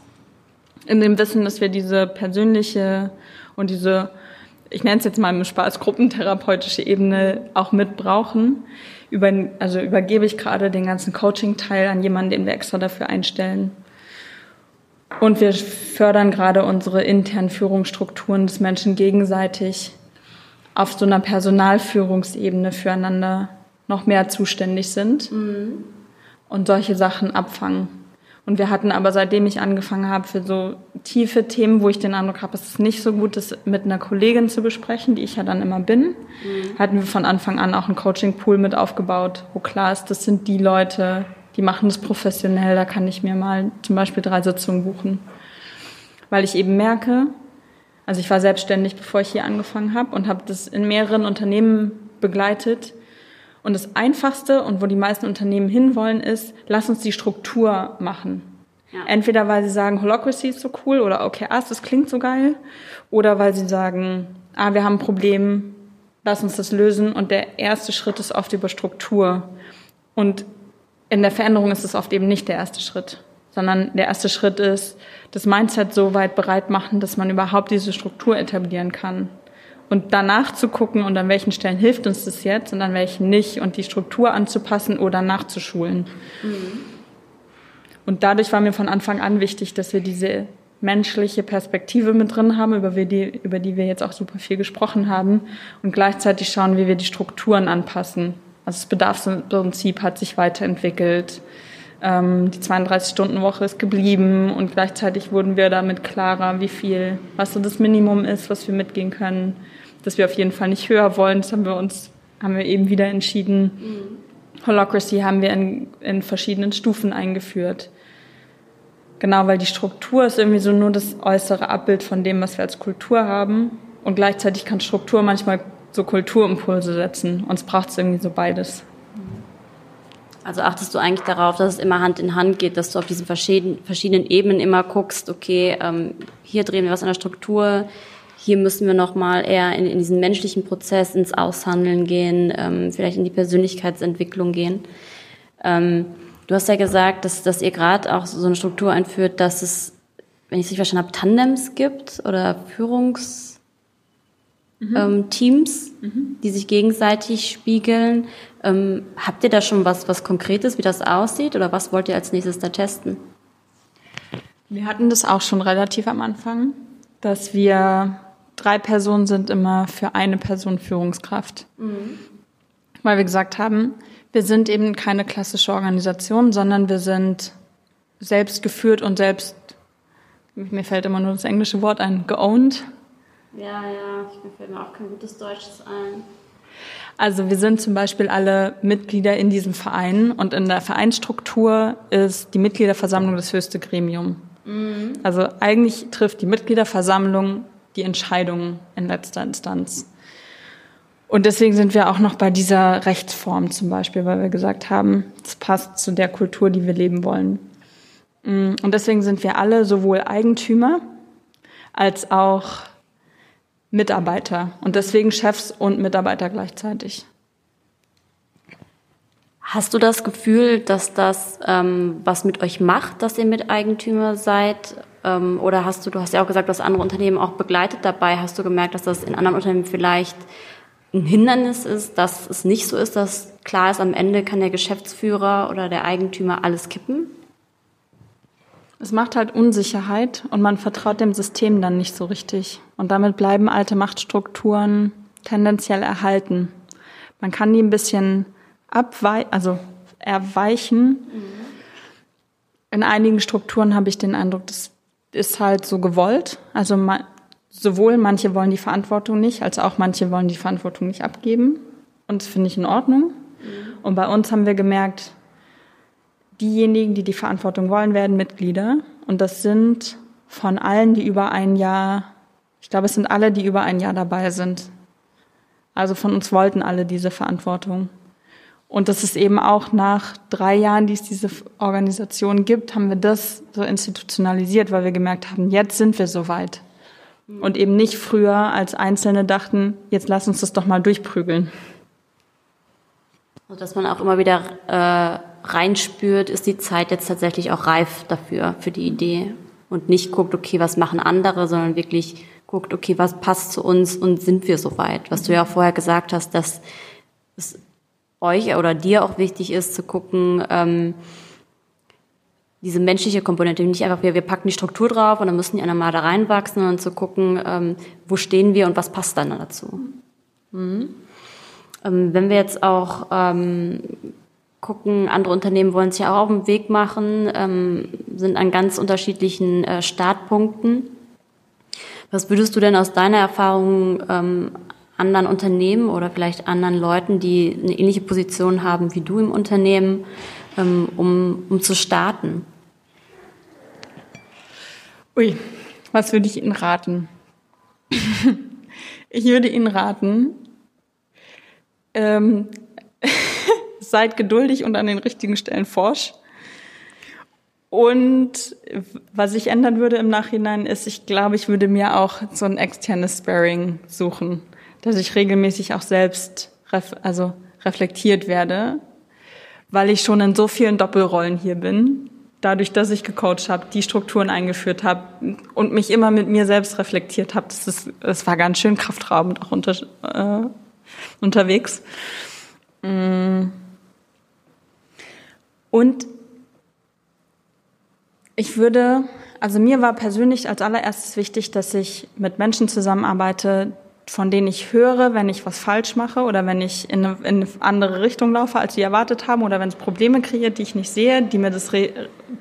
In dem Wissen, dass wir diese persönliche und diese, ich nenne es jetzt mal im Spaß, gruppentherapeutische Ebene auch mit brauchen. Über, also übergebe ich gerade den ganzen Coaching-Teil an jemanden, den wir extra dafür einstellen. Und wir fördern gerade unsere internen Führungsstrukturen des Menschen gegenseitig auf so einer Personalführungsebene füreinander noch mehr zuständig sind mhm. und solche Sachen abfangen. Und wir hatten aber, seitdem ich angefangen habe, für so tiefe Themen, wo ich den Eindruck habe, es ist nicht so gut, das mit einer Kollegin zu besprechen, die ich ja dann immer bin, mhm. hatten wir von Anfang an auch einen Coaching-Pool mit aufgebaut, wo klar ist, das sind die Leute, die machen das professionell, da kann ich mir mal zum Beispiel drei Sitzungen buchen. Weil ich eben merke, also ich war selbstständig, bevor ich hier angefangen habe und habe das in mehreren Unternehmen begleitet. Und das Einfachste und wo die meisten Unternehmen hinwollen, ist, lass uns die Struktur machen. Ja. Entweder weil sie sagen, Holocracy ist so cool oder OKRs, das klingt so geil. Oder weil sie sagen, ah, wir haben ein Problem, lass uns das lösen. Und der erste Schritt ist oft über Struktur. Und in der Veränderung ist es oft eben nicht der erste Schritt, sondern der erste Schritt ist, das Mindset so weit bereit machen, dass man überhaupt diese Struktur etablieren kann. Und danach zu gucken und an welchen Stellen hilft uns das jetzt und an welchen nicht und die Struktur anzupassen oder nachzuschulen. Mhm. Und dadurch war mir von Anfang an wichtig, dass wir diese menschliche Perspektive mit drin haben, über die, über die wir jetzt auch super viel gesprochen haben und gleichzeitig schauen, wie wir die Strukturen anpassen also das Bedarfsprinzip hat sich weiterentwickelt. Ähm, die 32-Stunden-Woche ist geblieben und gleichzeitig wurden wir damit klarer, wie viel, was so das Minimum ist, was wir mitgehen können, dass wir auf jeden Fall nicht höher wollen. Das haben wir uns, haben wir eben wieder entschieden. Mhm. Holocracy haben wir in, in verschiedenen Stufen eingeführt. Genau, weil die Struktur ist irgendwie so nur das äußere Abbild von dem, was wir als Kultur haben. Und gleichzeitig kann Struktur manchmal so Kulturimpulse setzen. Uns braucht es irgendwie so beides. Also achtest du eigentlich darauf, dass es immer Hand in Hand geht, dass du auf diesen verschiedenen, Ebenen immer guckst, okay, ähm, hier drehen wir was an der Struktur, hier müssen wir nochmal eher in, in, diesen menschlichen Prozess, ins Aushandeln gehen, ähm, vielleicht in die Persönlichkeitsentwicklung gehen. Ähm, du hast ja gesagt, dass, dass ihr gerade auch so eine Struktur einführt, dass es, wenn ich es richtig verstanden habe, Tandems gibt oder Führungs- mhm. ähm, Teams, mhm. die sich gegenseitig spiegeln. Ähm, habt ihr da schon was, was Konkretes, wie das aussieht oder was wollt ihr als nächstes da testen? Wir hatten das auch schon relativ am Anfang, dass wir drei Personen sind immer für eine Person Führungskraft. Mhm. Weil wir gesagt haben, wir sind eben keine klassische Organisation, sondern wir sind selbst geführt und selbst, mir fällt immer nur das englische Wort ein, geowned. Ja, ja, mir fällt mir auch kein gutes Deutsches ein. Also wir sind zum Beispiel alle Mitglieder in diesem Verein und in der Vereinsstruktur ist die Mitgliederversammlung das höchste Gremium. Mhm. Also eigentlich trifft die Mitgliederversammlung die Entscheidung in letzter Instanz. Und deswegen sind wir auch noch bei dieser Rechtsform zum Beispiel, weil wir gesagt haben, es passt zu der Kultur, die wir leben wollen. Mm, und deswegen sind wir alle sowohl Eigentümer als auch Mitarbeiter und deswegen Chefs und Mitarbeiter gleichzeitig. Hast du das Gefühl, dass das ähm, was mit euch macht, dass ihr Miteigentümer seid? Ähm, oder hast du, du hast ja auch gesagt, dass andere Unternehmen auch begleitet dabei. Hast du gemerkt, dass das in anderen Unternehmen vielleicht ein Hindernis ist, dass es nicht so ist, dass klar ist, am Ende kann der Geschäftsführer oder der Eigentümer alles kippen? Es macht halt Unsicherheit und man vertraut dem System dann nicht so richtig. Und damit bleiben alte Machtstrukturen tendenziell erhalten. Man kann die ein bisschen abweichen, also erweichen. Mhm. In einigen Strukturen habe ich den Eindruck, das ist halt so gewollt. Also man, sowohl manche wollen die Verantwortung nicht, als auch manche wollen die Verantwortung nicht abgeben. Und das finde ich in Ordnung. Mhm. Und bei uns haben wir gemerkt, diejenigen, die die Verantwortung wollen, werden Mitglieder. Und das sind von allen, die über ein Jahr, ich glaube, es sind alle, die über ein Jahr dabei sind. Also von uns wollten alle diese Verantwortung. Und das ist eben auch nach drei Jahren, die es diese Organisation gibt, haben wir das so institutionalisiert, weil wir gemerkt haben, jetzt sind wir soweit. Und eben nicht früher als Einzelne dachten, jetzt lass uns das doch mal durchprügeln. Dass man auch immer wieder äh, reinspürt, ist die Zeit jetzt tatsächlich auch reif dafür, für die Idee. Und nicht guckt, okay, was machen andere, sondern wirklich guckt, okay, was passt zu uns und sind wir soweit? Was du ja auch vorher gesagt hast, dass es euch oder dir auch wichtig ist, zu gucken, ähm, diese menschliche Komponente, nicht einfach, wir, wir packen die Struktur drauf und dann müssen die anderen mal da reinwachsen, sondern zu gucken, ähm, wo stehen wir und was passt dann dazu. Mhm. Ähm, wenn wir jetzt auch ähm, gucken, andere Unternehmen wollen sich auch auf den Weg machen, ähm, sind an ganz unterschiedlichen äh, Startpunkten. Was würdest du denn aus deiner Erfahrung ähm, anderen Unternehmen oder vielleicht anderen Leuten, die eine ähnliche Position haben wie du im Unternehmen, ähm, um, um zu starten? Ui, was würde ich Ihnen raten? ich würde Ihnen raten, ähm, seid geduldig und an den richtigen Stellen forsch. Und was ich ändern würde im Nachhinein ist, ich glaube, ich würde mir auch so ein externes Sparring suchen, dass ich regelmäßig auch selbst ref also reflektiert werde, weil ich schon in so vielen Doppelrollen hier bin, dadurch, dass ich gecoacht habe, die Strukturen eingeführt habe und mich immer mit mir selbst reflektiert habe. Das, ist, das war ganz schön kraftraubend auch unter, äh, unterwegs. Mm. Und ich würde, also mir war persönlich als allererstes wichtig, dass ich mit Menschen zusammenarbeite, von denen ich höre, wenn ich was falsch mache oder wenn ich in eine, in eine andere Richtung laufe, als sie erwartet haben oder wenn es Probleme kreiert, die ich nicht sehe, die mir das,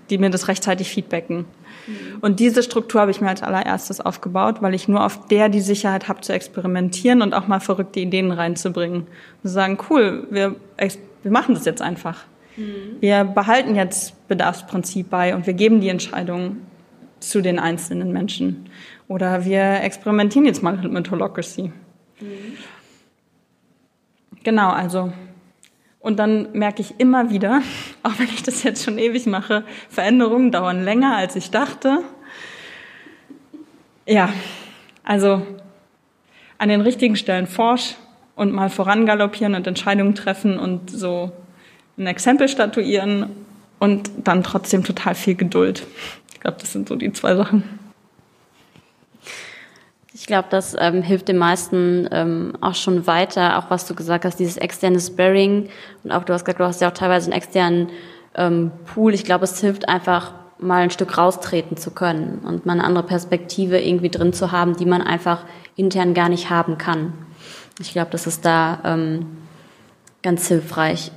die mir das rechtzeitig feedbacken. Mhm. Und diese Struktur habe ich mir als allererstes aufgebaut, weil ich nur auf der die Sicherheit habe zu experimentieren und auch mal verrückte Ideen reinzubringen. Und zu sagen, cool, wir, wir machen das jetzt einfach. Mhm. Wir behalten jetzt Bedarfsprinzip bei und wir geben die Entscheidung zu den einzelnen Menschen. Oder wir experimentieren jetzt mal mit Holocracy. Mhm. Genau, also. Und dann merke ich immer wieder, auch wenn ich das jetzt schon ewig mache, Veränderungen dauern länger, als ich dachte. Ja, also an den richtigen Stellen forsch und mal vorangaloppieren und Entscheidungen treffen und so ein Exempel statuieren und dann trotzdem total viel Geduld. Ich glaube, das sind so die zwei Sachen. Ich glaube, das ähm, hilft den meisten ähm, auch schon weiter, auch was du gesagt hast, dieses externe Sparring und auch du hast gesagt, du hast ja auch teilweise einen externen ähm, Pool. Ich glaube, es hilft einfach mal ein Stück raustreten zu können und mal eine andere Perspektive irgendwie drin zu haben, die man einfach intern gar nicht haben kann. Ich glaube, das ist da ähm, ganz hilfreich.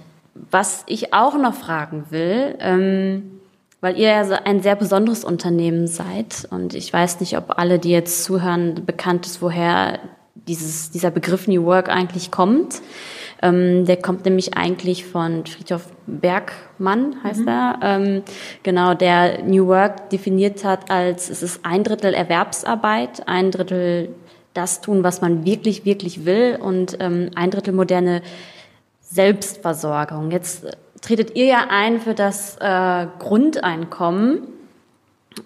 Was ich auch noch fragen will, ähm, weil ihr ja ein sehr besonderes Unternehmen seid und ich weiß nicht, ob alle, die jetzt zuhören, bekannt ist, woher dieses, dieser Begriff New Work eigentlich kommt. Ähm, der kommt nämlich eigentlich von Friedhof Bergmann, heißt mhm. er. Ähm, genau, der New Work definiert hat als, es ist ein Drittel Erwerbsarbeit, ein Drittel das tun, was man wirklich, wirklich will und ähm, ein Drittel moderne Selbstversorgung. Jetzt tretet ihr ja ein für das äh, Grundeinkommen.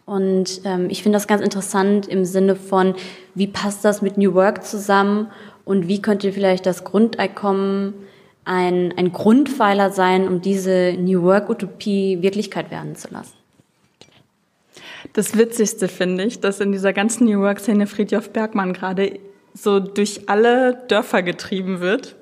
Und ähm, ich finde das ganz interessant im Sinne von, wie passt das mit New Work zusammen und wie könnte vielleicht das Grundeinkommen ein, ein Grundpfeiler sein, um diese New Work-Utopie Wirklichkeit werden zu lassen? Das Witzigste finde ich, dass in dieser ganzen New Work-Szene Friedhof Bergmann gerade so durch alle Dörfer getrieben wird.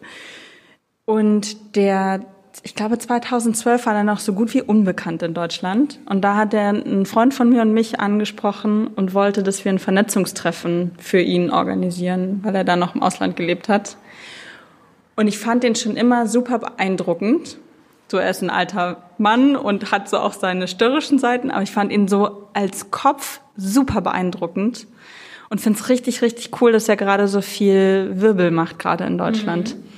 Und der ich glaube 2012 war er noch so gut wie unbekannt in Deutschland. Und da hat er einen Freund von mir und mich angesprochen und wollte, dass wir ein Vernetzungstreffen für ihn organisieren, weil er da noch im Ausland gelebt hat. Und ich fand ihn schon immer super beeindruckend. So, er ist ein alter Mann und hat so auch seine störrischen Seiten, aber ich fand ihn so als Kopf super beeindruckend und finde es richtig, richtig cool, dass er gerade so viel Wirbel macht, gerade in Deutschland. Mhm.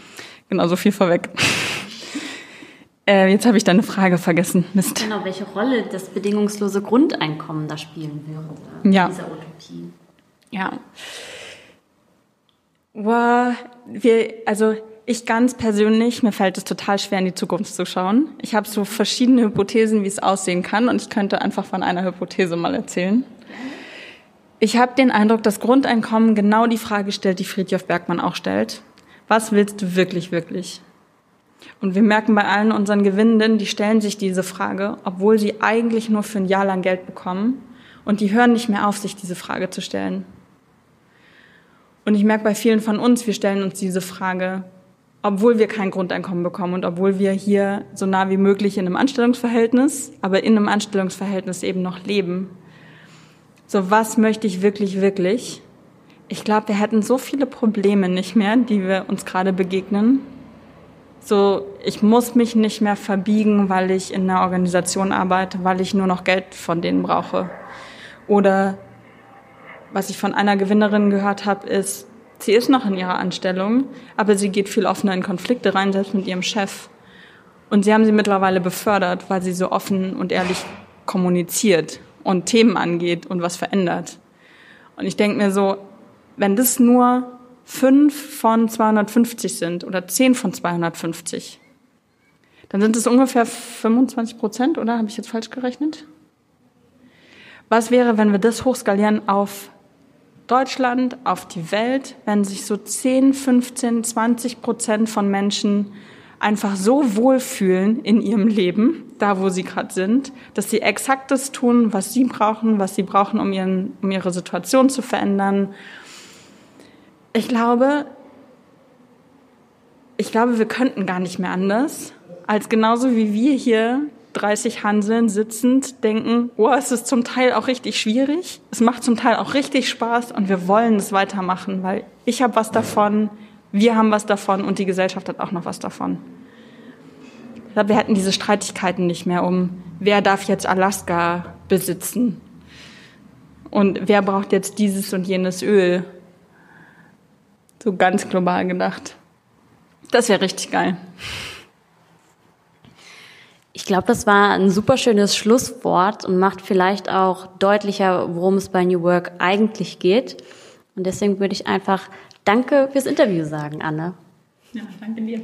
Genau, so viel vorweg. Äh, jetzt habe ich deine Frage vergessen. Mist. Genau, welche Rolle das bedingungslose Grundeinkommen da spielen würde ja. dieser Utopie. Ja. Wow, wir, also ich ganz persönlich, mir fällt es total schwer, in die Zukunft zu schauen. Ich habe so verschiedene Hypothesen, wie es aussehen kann, und ich könnte einfach von einer Hypothese mal erzählen. Ich habe den Eindruck, dass Grundeinkommen genau die Frage stellt, die Friedhof Bergmann auch stellt. Was willst du wirklich, wirklich? Und wir merken bei allen unseren Gewinnenden, die stellen sich diese Frage, obwohl sie eigentlich nur für ein Jahr lang Geld bekommen. Und die hören nicht mehr auf, sich diese Frage zu stellen. Und ich merke bei vielen von uns, wir stellen uns diese Frage, obwohl wir kein Grundeinkommen bekommen und obwohl wir hier so nah wie möglich in einem Anstellungsverhältnis, aber in einem Anstellungsverhältnis eben noch leben. So, was möchte ich wirklich, wirklich? Ich glaube, wir hätten so viele Probleme nicht mehr, die wir uns gerade begegnen, so, ich muss mich nicht mehr verbiegen, weil ich in einer Organisation arbeite, weil ich nur noch Geld von denen brauche. Oder was ich von einer Gewinnerin gehört habe, ist, sie ist noch in ihrer Anstellung, aber sie geht viel offener in Konflikte rein, selbst mit ihrem Chef. Und sie haben sie mittlerweile befördert, weil sie so offen und ehrlich kommuniziert und Themen angeht und was verändert. Und ich denke mir so, wenn das nur fünf von 250 sind oder zehn von 250, dann sind es ungefähr 25 Prozent, oder? Habe ich jetzt falsch gerechnet? Was wäre, wenn wir das hochskalieren auf Deutschland, auf die Welt, wenn sich so 10, 15, 20 Prozent von Menschen einfach so wohlfühlen in ihrem Leben, da wo sie gerade sind, dass sie exakt das tun, was sie brauchen, was sie brauchen, um, ihren, um ihre Situation zu verändern, ich glaube, ich glaube, wir könnten gar nicht mehr anders, als genauso wie wir hier 30 Hanseln sitzend denken, oh, es ist zum Teil auch richtig schwierig, es macht zum Teil auch richtig Spaß und wir wollen es weitermachen, weil ich habe was davon, wir haben was davon und die Gesellschaft hat auch noch was davon. Ich glaube, wir hätten diese Streitigkeiten nicht mehr um, wer darf jetzt Alaska besitzen und wer braucht jetzt dieses und jenes Öl so ganz global gedacht. Das wäre richtig geil. Ich glaube, das war ein super schönes Schlusswort und macht vielleicht auch deutlicher, worum es bei New Work eigentlich geht. Und deswegen würde ich einfach Danke fürs Interview sagen, Anne. Ja, danke dir.